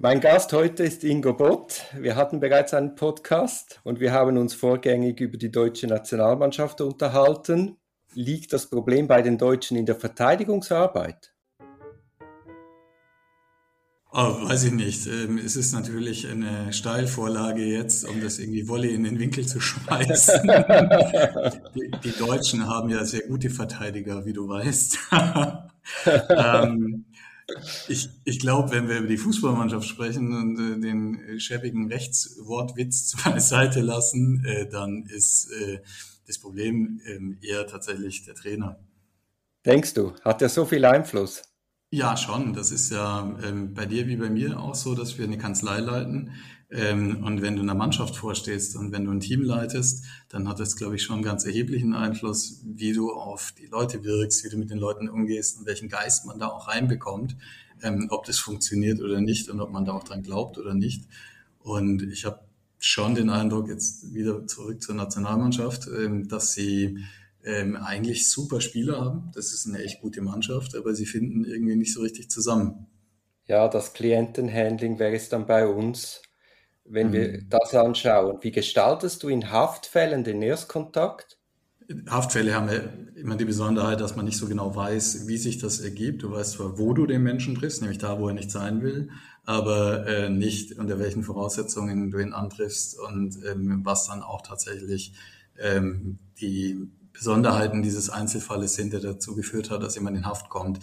Mein Gast heute ist Ingo Bott. Wir hatten bereits einen Podcast und wir haben uns vorgängig über die deutsche Nationalmannschaft unterhalten. Liegt das Problem bei den Deutschen in der Verteidigungsarbeit? Oh, weiß ich nicht. Ähm, es ist natürlich eine Steilvorlage jetzt, um das irgendwie Wolle in den Winkel zu schmeißen. die, die, Deutschen haben ja sehr gute Verteidiger, wie du weißt. ähm, ich, ich glaube, wenn wir über die Fußballmannschaft sprechen und äh, den schäbigen Rechtswortwitz beiseite lassen, äh, dann ist äh, das Problem ähm, eher tatsächlich der Trainer. Denkst du, hat er so viel Einfluss? Ja, schon. Das ist ja ähm, bei dir wie bei mir auch so, dass wir eine Kanzlei leiten. Ähm, und wenn du einer Mannschaft vorstehst und wenn du ein Team leitest, dann hat das, glaube ich, schon einen ganz erheblichen Einfluss, wie du auf die Leute wirkst, wie du mit den Leuten umgehst und welchen Geist man da auch reinbekommt, ähm, ob das funktioniert oder nicht und ob man da auch dran glaubt oder nicht. Und ich habe schon den Eindruck, jetzt wieder zurück zur Nationalmannschaft, ähm, dass sie ähm, eigentlich super Spieler haben. Das ist eine echt gute Mannschaft, aber sie finden irgendwie nicht so richtig zusammen. Ja, das Klientenhandling wäre es dann bei uns, wenn mhm. wir das anschauen. Wie gestaltest du in Haftfällen den Erstkontakt? Haftfälle haben ja immer die Besonderheit, dass man nicht so genau weiß, wie sich das ergibt. Du weißt zwar, wo du den Menschen triffst, nämlich da, wo er nicht sein will, aber äh, nicht unter welchen Voraussetzungen du ihn antriffst und ähm, was dann auch tatsächlich ähm, die Besonderheiten dieses Einzelfalles sind, der dazu geführt hat, dass jemand in Haft kommt.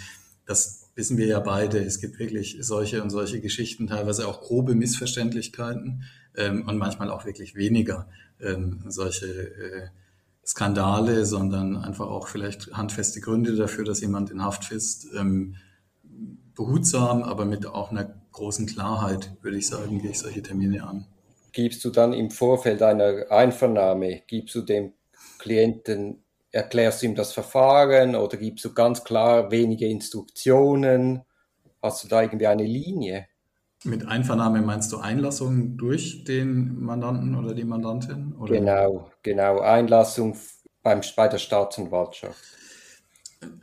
Das wissen wir ja beide. Es gibt wirklich solche und solche Geschichten, teilweise auch grobe Missverständlichkeiten ähm, und manchmal auch wirklich weniger ähm, solche äh, Skandale, sondern einfach auch vielleicht handfeste Gründe dafür, dass jemand in Haft ist. Ähm, behutsam, aber mit auch einer großen Klarheit, würde ich sagen, gehe ich solche Termine an. Gibst du dann im Vorfeld einer Einvernahme, gibst du dem Klienten erklärst du ihm das Verfahren oder gibst du ganz klar wenige Instruktionen? Hast du da irgendwie eine Linie? Mit Einvernahme meinst du Einlassung durch den Mandanten oder die Mandantin? Oder? Genau, genau. Einlassung beim, bei der Staatsanwaltschaft.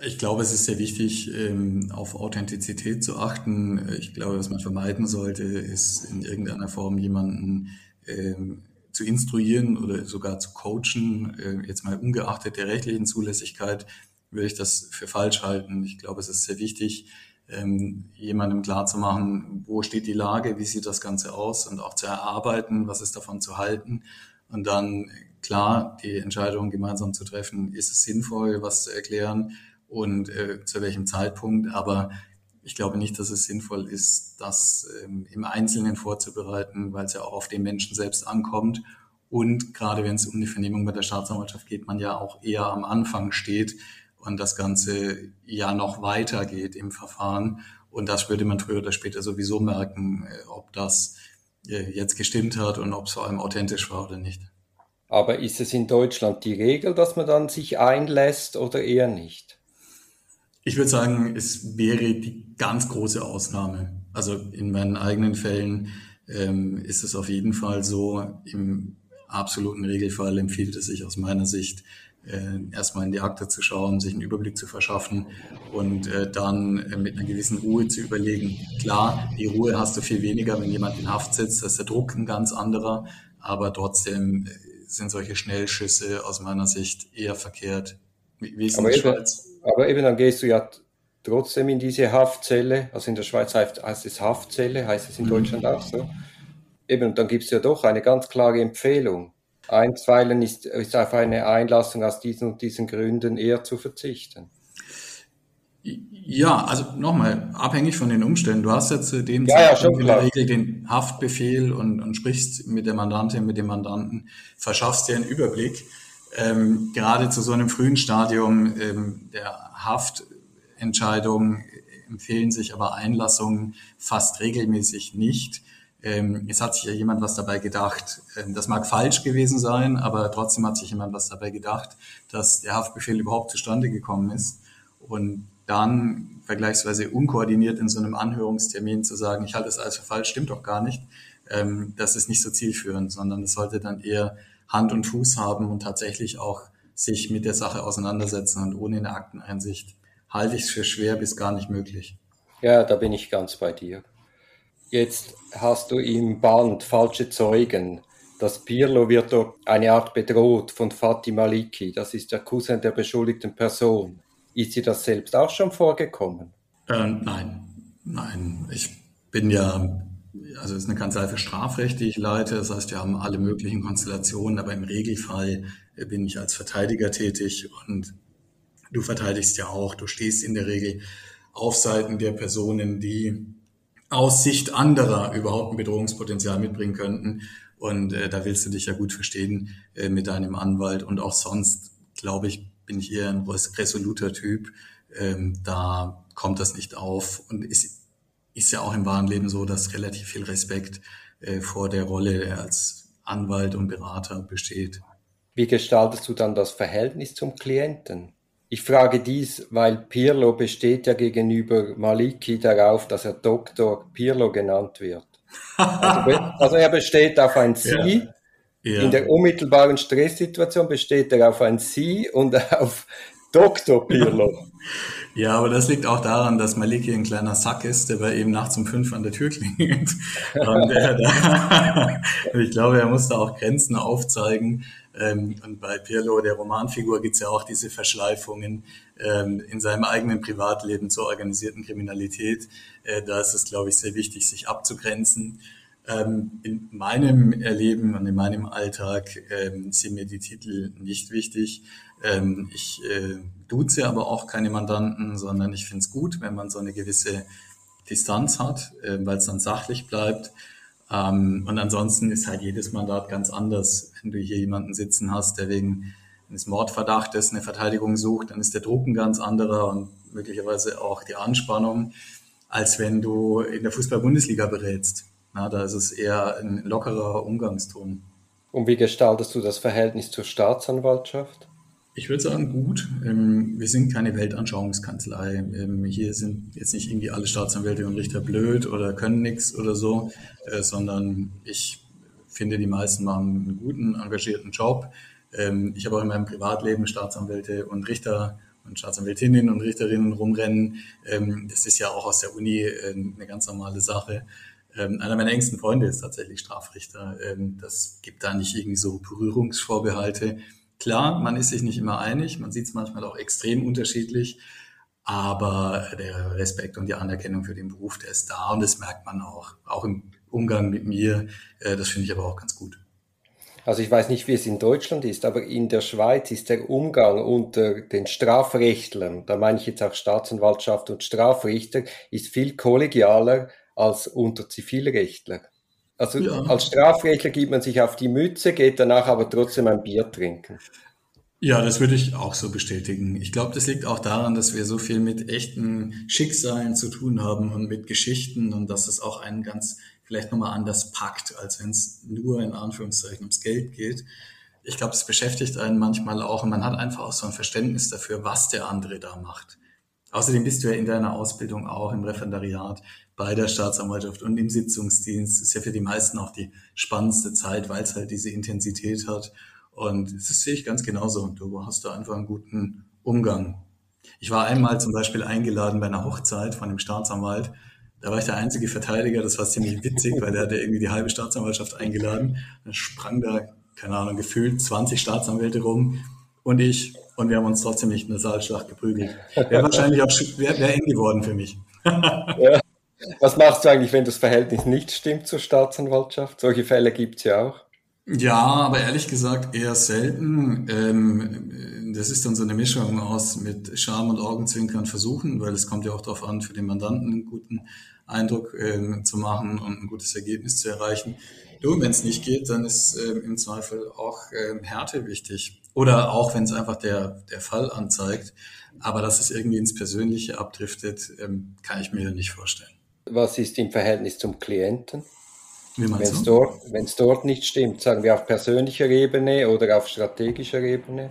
Ich glaube, es ist sehr wichtig, ähm, auf Authentizität zu achten. Ich glaube, was man vermeiden sollte, ist in irgendeiner Form jemanden ähm, zu instruieren oder sogar zu coachen, äh, jetzt mal ungeachtet der rechtlichen Zulässigkeit, würde ich das für falsch halten. Ich glaube, es ist sehr wichtig, ähm, jemandem klarzumachen, wo steht die Lage, wie sieht das Ganze aus und auch zu erarbeiten, was ist davon zu halten. Und dann klar die Entscheidung gemeinsam zu treffen, ist es sinnvoll, was zu erklären und äh, zu welchem Zeitpunkt. Aber ich glaube nicht, dass es sinnvoll ist, das ähm, im Einzelnen vorzubereiten, weil es ja auch auf den Menschen selbst ankommt. Und gerade wenn es um die Vernehmung bei der Staatsanwaltschaft geht, man ja auch eher am Anfang steht und das Ganze ja noch weitergeht im Verfahren. Und das würde man früher oder später sowieso merken, äh, ob das äh, jetzt gestimmt hat und ob es vor allem authentisch war oder nicht. Aber ist es in Deutschland die Regel, dass man dann sich einlässt oder eher nicht? Ich würde sagen, es wäre die ganz große Ausnahme. Also in meinen eigenen Fällen ähm, ist es auf jeden Fall so. Im absoluten Regelfall empfiehlt es sich aus meiner Sicht, äh, erstmal in die Akte zu schauen, sich einen Überblick zu verschaffen und äh, dann äh, mit einer gewissen Ruhe zu überlegen. Klar, die Ruhe hast du viel weniger, wenn jemand in Haft sitzt, da ist der Druck ein ganz anderer, aber trotzdem äh, sind solche Schnellschüsse aus meiner Sicht eher verkehrt. Wie, ist in der Schweiz? Aber eben dann gehst du ja trotzdem in diese Haftzelle, also in der Schweiz heißt, heißt es Haftzelle, heißt es in mhm. Deutschland auch so. Eben, und dann gibt es ja doch eine ganz klare Empfehlung. Einstweilen ist, ist auf eine Einlassung aus diesen und diesen Gründen eher zu verzichten. Ja, also nochmal, abhängig von den Umständen. Du hast ja zu dem ja, Zeitpunkt ja, in der Regel den Haftbefehl und, und sprichst mit der Mandantin, mit dem Mandanten, verschaffst dir einen Überblick ähm, gerade zu so einem frühen Stadium ähm, der Haftentscheidung empfehlen sich aber Einlassungen fast regelmäßig nicht. Ähm, es hat sich ja jemand was dabei gedacht. Ähm, das mag falsch gewesen sein, aber trotzdem hat sich jemand was dabei gedacht, dass der Haftbefehl überhaupt zustande gekommen ist. Und dann vergleichsweise unkoordiniert in so einem Anhörungstermin zu sagen, ich halte das alles für falsch, stimmt doch gar nicht. Ähm, das ist nicht so zielführend, sondern es sollte dann eher Hand und Fuß haben und tatsächlich auch sich mit der Sache auseinandersetzen. Und ohne eine Akteneinsicht halte ich es für schwer bis gar nicht möglich. Ja, da bin ich ganz bei dir. Jetzt hast du im Band falsche Zeugen. Das Pirlo wird doch eine Art bedroht von Fatih Maliki. Das ist der Cousin der beschuldigten Person. Ist dir das selbst auch schon vorgekommen? Äh, nein, nein. Ich bin ja, also es ist eine Kanzlei für Strafrecht, die ich leite. Das heißt, wir haben alle möglichen Konstellationen, aber im Regelfall bin ich als Verteidiger tätig und du verteidigst ja auch. Du stehst in der Regel auf Seiten der Personen, die aus Sicht anderer überhaupt ein Bedrohungspotenzial mitbringen könnten. Und äh, da willst du dich ja gut verstehen äh, mit deinem Anwalt. Und auch sonst, glaube ich, bin ich eher ein resoluter Typ. Ähm, da kommt das nicht auf. Und ist, ist ja auch im wahren Leben so, dass relativ viel Respekt äh, vor der Rolle als Anwalt und Berater besteht. Wie gestaltest du dann das Verhältnis zum Klienten? Ich frage dies, weil Pirlo besteht ja gegenüber Maliki darauf, dass er Dr. Pirlo genannt wird. Also, also er besteht auf ein Sie. Ja. Ja. In der unmittelbaren Stresssituation besteht er auf ein Sie und auf Dr. Pirlo. Ja, aber das liegt auch daran, dass Maliki ein kleiner Sack ist, der bei eben nachts um fünf an der Tür klingelt. Und da, ich glaube, er muss da auch Grenzen aufzeigen. Ähm, und bei Pirlo, der Romanfigur, gibt es ja auch diese Verschleifungen ähm, in seinem eigenen Privatleben zur organisierten Kriminalität. Äh, da ist es, glaube ich, sehr wichtig, sich abzugrenzen. Ähm, in meinem Erleben und in meinem Alltag sind mir die Titel nicht wichtig. Ich äh, duze aber auch keine Mandanten, sondern ich finde es gut, wenn man so eine gewisse Distanz hat, äh, weil es dann sachlich bleibt. Ähm, und ansonsten ist halt jedes Mandat ganz anders. Wenn du hier jemanden sitzen hast, der wegen eines Mordverdachtes eine Verteidigung sucht, dann ist der Druck ein ganz anderer und möglicherweise auch die Anspannung, als wenn du in der Fußball-Bundesliga berätst. Na, da ist es eher ein lockerer Umgangston. Und wie gestaltest du das Verhältnis zur Staatsanwaltschaft? Ich würde sagen, gut. Ähm, wir sind keine Weltanschauungskanzlei. Ähm, hier sind jetzt nicht irgendwie alle Staatsanwälte und Richter blöd oder können nichts oder so, äh, sondern ich finde, die meisten machen einen guten, engagierten Job. Ähm, ich habe auch in meinem Privatleben Staatsanwälte und Richter und Staatsanwältinnen und Richterinnen rumrennen. Das ist ja auch aus der Uni äh, eine ganz normale Sache. Einer meiner engsten Freunde ist tatsächlich Strafrichter. Das gibt da nicht irgendwie so Berührungsvorbehalte. Klar, man ist sich nicht immer einig, man sieht es manchmal auch extrem unterschiedlich, aber der Respekt und die Anerkennung für den Beruf, der ist da und das merkt man auch, auch im Umgang mit mir. Äh, das finde ich aber auch ganz gut. Also ich weiß nicht, wie es in Deutschland ist, aber in der Schweiz ist der Umgang unter den Strafrechtlern, da meine ich jetzt auch Staatsanwaltschaft und Strafrichter, ist viel kollegialer als unter Zivilrechtler. Also ja. als Strafrechtler gibt man sich auf die Mütze, geht danach aber trotzdem ein Bier trinken. Ja, das würde ich auch so bestätigen. Ich glaube, das liegt auch daran, dass wir so viel mit echten Schicksalen zu tun haben und mit Geschichten und dass es auch einen ganz vielleicht nochmal anders packt, als wenn es nur in Anführungszeichen ums Geld geht. Ich glaube, es beschäftigt einen manchmal auch und man hat einfach auch so ein Verständnis dafür, was der andere da macht. Außerdem bist du ja in deiner Ausbildung auch im Referendariat bei der Staatsanwaltschaft und im Sitzungsdienst. Das ist ja für die meisten auch die spannendste Zeit, weil es halt diese Intensität hat. Und das sehe ich ganz genauso. Du hast da einfach einen guten Umgang. Ich war einmal zum Beispiel eingeladen bei einer Hochzeit von dem Staatsanwalt. Da war ich der einzige Verteidiger. Das war ziemlich witzig, weil der hatte irgendwie die halbe Staatsanwaltschaft eingeladen. Dann sprang da, keine Ahnung, gefühlt 20 Staatsanwälte rum und ich. Und wir haben uns trotzdem nicht in der Saalschlacht geprügelt. Wäre wahrscheinlich auch wär, wär eng geworden für mich. ja. Was machst du eigentlich, wenn das Verhältnis nicht stimmt zur Staatsanwaltschaft? Solche Fälle gibt es ja auch. Ja, aber ehrlich gesagt eher selten. Ähm, das ist dann so eine Mischung aus mit Scham und Augenzwinkern versuchen, weil es kommt ja auch darauf an, für den Mandanten einen guten Eindruck ähm, zu machen und ein gutes Ergebnis zu erreichen. Nur wenn es nicht geht, dann ist ähm, im Zweifel auch ähm, Härte wichtig. Oder auch, wenn es einfach der, der Fall anzeigt. Aber dass es irgendwie ins Persönliche abdriftet, ähm, kann ich mir nicht vorstellen. Was ist im Verhältnis zum Klienten? Wenn es dort, dort nicht stimmt, sagen wir auf persönlicher Ebene oder auf strategischer Ebene?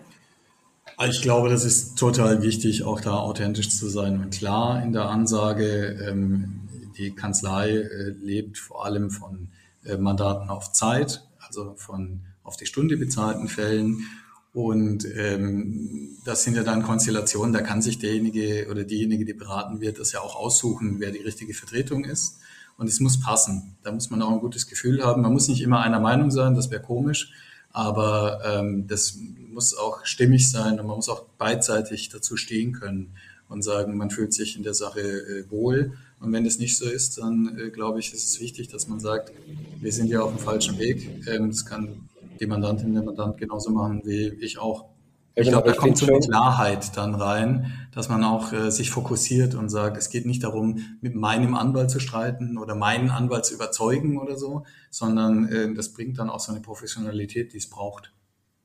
Ich glaube, das ist total wichtig, auch da authentisch zu sein und klar in der Ansage. Ähm, die Kanzlei äh, lebt vor allem von äh, Mandaten auf Zeit, also von auf die Stunde bezahlten Fällen. Und ähm, das sind ja dann Konstellationen, da kann sich derjenige oder diejenige, die beraten wird, das ja auch aussuchen, wer die richtige Vertretung ist. und es muss passen. Da muss man auch ein gutes Gefühl haben. Man muss nicht immer einer Meinung sein, das wäre komisch, aber ähm, das muss auch stimmig sein und man muss auch beidseitig dazu stehen können und sagen, man fühlt sich in der Sache äh, wohl. Und wenn das nicht so ist, dann äh, glaube ich, ist es wichtig, dass man sagt, wir sind ja auf dem falschen Weg. Ähm, das kann die Mandantin, der Mandant genauso machen wie ich auch. Ich glaube, da kommt so eine Klarheit dann rein, dass man auch äh, sich fokussiert und sagt, es geht nicht darum, mit meinem Anwalt zu streiten oder meinen Anwalt zu überzeugen oder so, sondern äh, das bringt dann auch so eine Professionalität, die es braucht.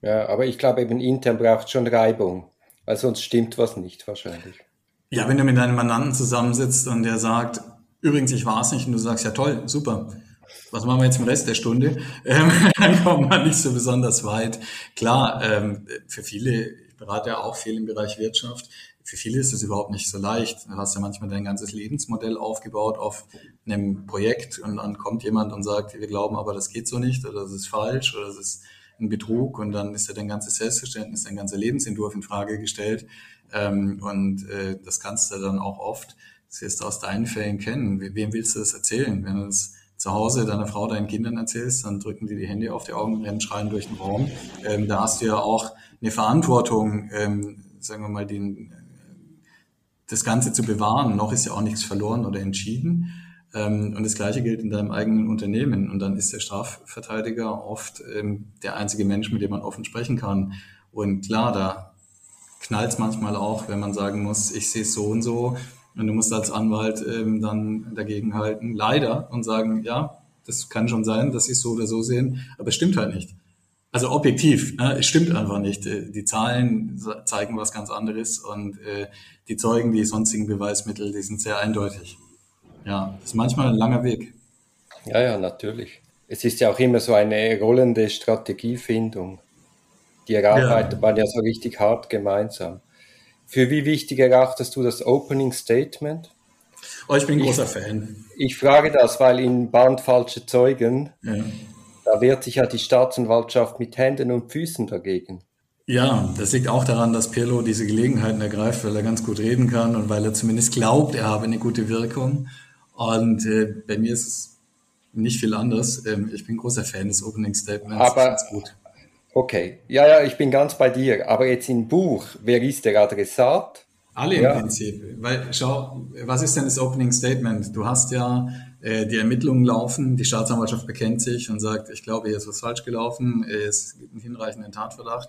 Ja, aber ich glaube eben intern braucht schon Reibung, weil sonst stimmt was nicht wahrscheinlich. Ja, wenn du mit deinem Mandanten zusammensitzt und der sagt, übrigens, ich war es nicht, und du sagst, ja toll, super, was machen wir jetzt im Rest der Stunde? Ähm, dann kommt man nicht so besonders weit. Klar, ähm, für viele, ich berate ja auch viel im Bereich Wirtschaft, für viele ist es überhaupt nicht so leicht. Du hast ja manchmal dein ganzes Lebensmodell aufgebaut auf einem Projekt und dann kommt jemand und sagt, wir glauben aber, das geht so nicht oder das ist falsch oder das ist ein Betrug und dann ist ja dein ganzes Selbstverständnis, dein ganzer Lebensentwurf in Frage gestellt. Ähm, und äh, das kannst du dann auch oft, das wirst du aus deinen Fällen kennen. Wem willst du das erzählen? Wenn du es zu Hause deiner Frau, deinen Kindern erzählst, dann drücken die die Hände auf die Augen, rennen, schreien durch den Raum. Ähm, da hast du ja auch eine Verantwortung, ähm, sagen wir mal, den, das Ganze zu bewahren. Noch ist ja auch nichts verloren oder entschieden. Ähm, und das Gleiche gilt in deinem eigenen Unternehmen. Und dann ist der Strafverteidiger oft ähm, der einzige Mensch, mit dem man offen sprechen kann. Und klar, da knallt es manchmal auch, wenn man sagen muss, ich sehe es so und so und du musst als Anwalt ähm, dann dagegen halten, leider, und sagen, ja, das kann schon sein, dass sie es so oder so sehen, aber es stimmt halt nicht. Also objektiv, ne, es stimmt einfach nicht. Äh, die Zahlen zeigen was ganz anderes und äh, die Zeugen, die sonstigen Beweismittel, die sind sehr eindeutig. Ja, das ist manchmal ein langer Weg. Ja, ja, natürlich. Es ist ja auch immer so eine rollende Strategiefindung. Die erarbeitet ja. man ja so richtig hart gemeinsam. Für wie wichtig erachtest du das Opening Statement? Oh, ich bin großer Fan. Ich frage das, weil in Band Falsche Zeugen, ja. da wehrt sich ja die Staatsanwaltschaft mit Händen und Füßen dagegen. Ja, das liegt auch daran, dass Pirlo diese Gelegenheiten ergreift, weil er ganz gut reden kann und weil er zumindest glaubt, er habe eine gute Wirkung. Und äh, bei mir ist es nicht viel anders. Ähm, ich bin großer Fan des Opening Statements. Aber, gut. Okay, ja, ja, ich bin ganz bei dir. Aber jetzt im Buch, wer ist der Adressat? Alle im ja. Prinzip. Weil, schau, was ist denn das Opening Statement? Du hast ja äh, die Ermittlungen laufen, die Staatsanwaltschaft bekennt sich und sagt, ich glaube, hier ist was falsch gelaufen, es gibt einen hinreichenden Tatverdacht.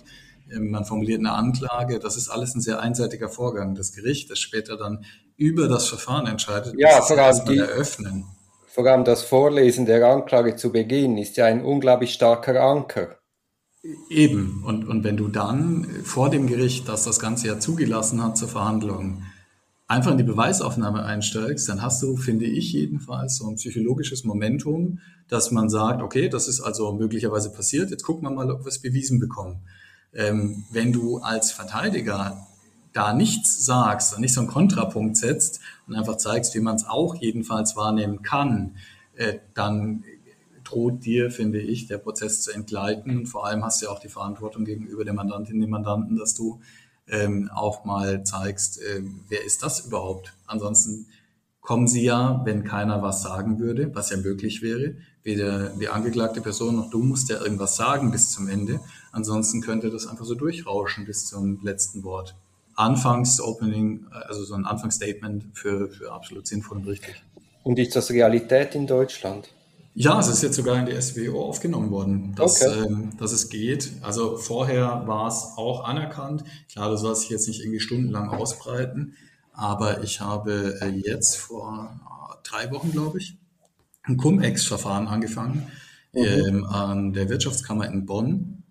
Ähm, man formuliert eine Anklage. Das ist alles ein sehr einseitiger Vorgang. Das Gericht, das später dann über das Verfahren entscheidet, ja, vor allem die, eröffnen. Vor allem das Vorlesen der Anklage zu Beginn ist ja ein unglaublich starker Anker. Eben. Und, und wenn du dann vor dem Gericht, das das Ganze ja zugelassen hat zur Verhandlung, einfach in die Beweisaufnahme einsteigst, dann hast du, finde ich jedenfalls, so ein psychologisches Momentum, dass man sagt, okay, das ist also möglicherweise passiert, jetzt gucken wir mal, ob wir es bewiesen bekommen. Ähm, wenn du als Verteidiger da nichts sagst und nicht so einen Kontrapunkt setzt und einfach zeigst, wie man es auch jedenfalls wahrnehmen kann, äh, dann droht dir, finde ich, der Prozess zu entgleiten. Und vor allem hast du ja auch die Verantwortung gegenüber der Mandantin, dem Mandanten, dass du ähm, auch mal zeigst, äh, wer ist das überhaupt? Ansonsten kommen sie ja, wenn keiner was sagen würde, was ja möglich wäre, weder die angeklagte Person noch du musst ja irgendwas sagen bis zum Ende. Ansonsten könnte das einfach so durchrauschen bis zum letzten Wort. Anfangs-Opening, also so ein Anfangsstatement für, für absolut sinnvoll und richtig. Und ist das Realität in Deutschland? Ja, es ist jetzt sogar in die SWO aufgenommen worden, dass, okay. ähm, dass es geht. Also vorher war es auch anerkannt. Klar, du sollst dich jetzt nicht irgendwie stundenlang ausbreiten, aber ich habe äh, jetzt vor äh, drei Wochen, glaube ich, ein Cum-Ex-Verfahren angefangen mhm. ähm, an der Wirtschaftskammer in Bonn.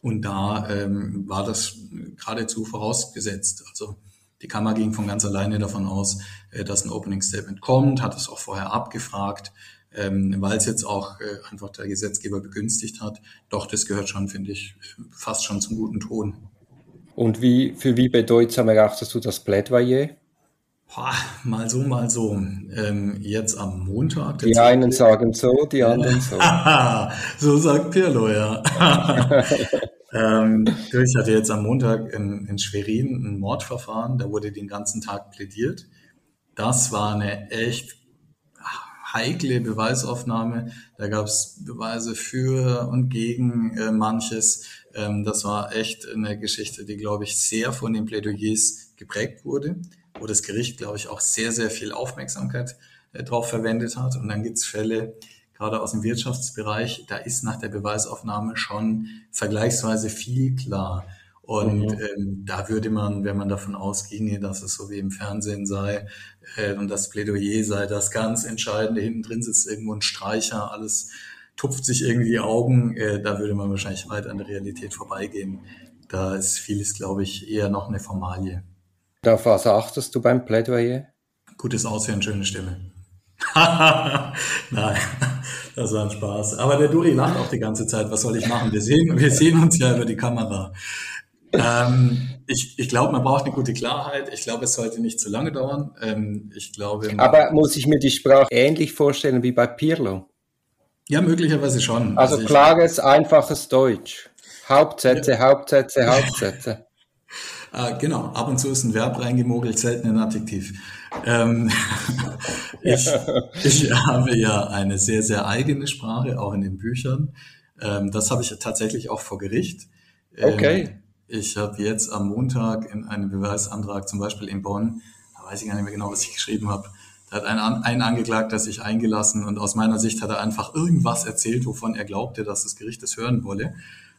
Und da ähm, war das geradezu vorausgesetzt. Also die Kammer ging von ganz alleine davon aus, äh, dass ein Opening Statement kommt, hat es auch vorher abgefragt ähm, weil es jetzt auch äh, einfach der Gesetzgeber begünstigt hat. Doch, das gehört schon, finde ich, fast schon zum guten Ton. Und wie, für wie bedeutsam erachtest du das Plädoyer? Boah, mal so, mal so. Ähm, jetzt am Montag. Die einen sagen so, die anderen so. so sagt Pirlo, ja. ähm, ich hatte jetzt am Montag in, in Schwerin ein Mordverfahren, da wurde den ganzen Tag plädiert. Das war eine echt heikle Beweisaufnahme. Da gab es Beweise für und gegen äh, manches. Ähm, das war echt eine Geschichte, die, glaube ich, sehr von den Plädoyers geprägt wurde, wo das Gericht, glaube ich, auch sehr, sehr viel Aufmerksamkeit äh, drauf verwendet hat. Und dann gibt es Fälle, gerade aus dem Wirtschaftsbereich, da ist nach der Beweisaufnahme schon vergleichsweise viel klar. Und mhm. ähm, da würde man, wenn man davon ausginge, dass es so wie im Fernsehen sei äh, und das Plädoyer sei das ganz Entscheidende, hinten drin sitzt irgendwo ein Streicher, alles tupft sich irgendwie die Augen, äh, da würde man wahrscheinlich weit an der Realität vorbeigehen. Da ist vieles, glaube ich, eher noch eine Formalie. Auf was achtest du beim Plädoyer? Gutes Aussehen, schöne Stimme. Nein, das war ein Spaß. Aber der Duri lacht auch die ganze Zeit. Was soll ich machen? Wir sehen, wir sehen uns ja über die Kamera. Ähm, ich ich glaube, man braucht eine gute Klarheit. Ich glaube, es sollte nicht zu lange dauern. Ähm, ich glaube. Aber muss ich mir die Sprache ähnlich vorstellen wie bei Pirlo? Ja, möglicherweise schon. Also, also klares, einfaches Deutsch. Hauptsätze, ja. Hauptsätze, Hauptsätze. äh, genau, ab und zu ist ein Verb reingemogelt, selten ein Adjektiv. Ähm, ich, ich habe ja eine sehr, sehr eigene Sprache, auch in den Büchern. Ähm, das habe ich tatsächlich auch vor Gericht. Ähm, okay. Ich habe jetzt am Montag in einem Beweisantrag, zum Beispiel in Bonn, da weiß ich gar nicht mehr genau, was ich geschrieben habe, da hat ein, ein angeklagt, der sich eingelassen und aus meiner Sicht hat er einfach irgendwas erzählt, wovon er glaubte, dass das Gericht es hören wolle.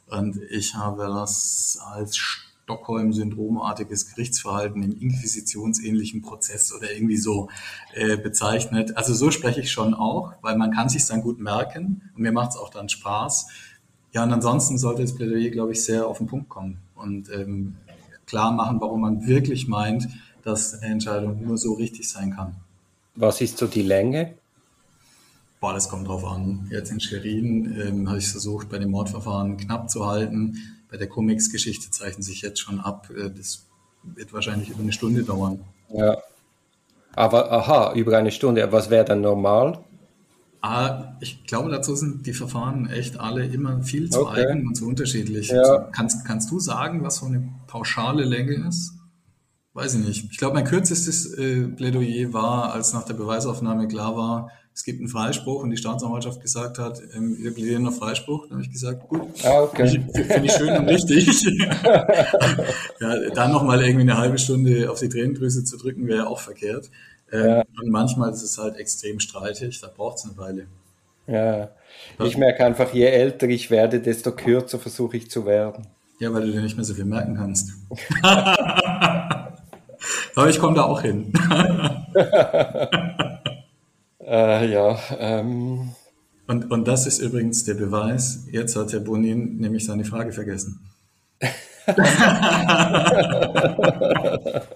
Und ich habe das als Stockholm-Syndromartiges Gerichtsverhalten im inquisitionsähnlichen Prozess oder irgendwie so äh, bezeichnet. Also so spreche ich schon auch, weil man kann sich dann gut merken und mir macht es auch dann Spaß. Ja, und ansonsten sollte das Plädoyer, glaube ich, sehr auf den Punkt kommen und ähm, klar machen, warum man wirklich meint, dass eine Entscheidung nur so richtig sein kann. Was ist so die Länge? Boah, das kommt drauf an. Jetzt in Schwerin ähm, habe ich versucht, bei dem Mordverfahren knapp zu halten. Bei der Comics-Geschichte zeichnen sich jetzt schon ab. Äh, das wird wahrscheinlich über eine Stunde dauern. Ja. Aber aha, über eine Stunde. Was wäre dann normal? Ah, ich glaube, dazu sind die Verfahren echt alle immer viel zu okay. eigen und zu unterschiedlich. Ja. Also, kannst, kannst du sagen, was so eine pauschale Länge ist? Weiß ich nicht. Ich glaube, mein kürzestes äh, Plädoyer war, als nach der Beweisaufnahme klar war, es gibt einen Freispruch und die Staatsanwaltschaft gesagt hat, ähm, wir plädieren auf Freispruch. Dann habe ich gesagt, gut, ah, okay. finde ich schön und richtig. ja, dann nochmal irgendwie eine halbe Stunde auf die Tränendrüse zu drücken, wäre auch verkehrt. Ähm, ja. Und manchmal ist es halt extrem streitig, da braucht es eine Weile. Ja, ich merke einfach, je älter ich werde, desto kürzer versuche ich zu werden. Ja, weil du dir nicht mehr so viel merken kannst. Aber ich komme da auch hin. Äh, ja. Ähm. Und, und das ist übrigens der Beweis. Jetzt hat Herr Bonin nämlich seine Frage vergessen.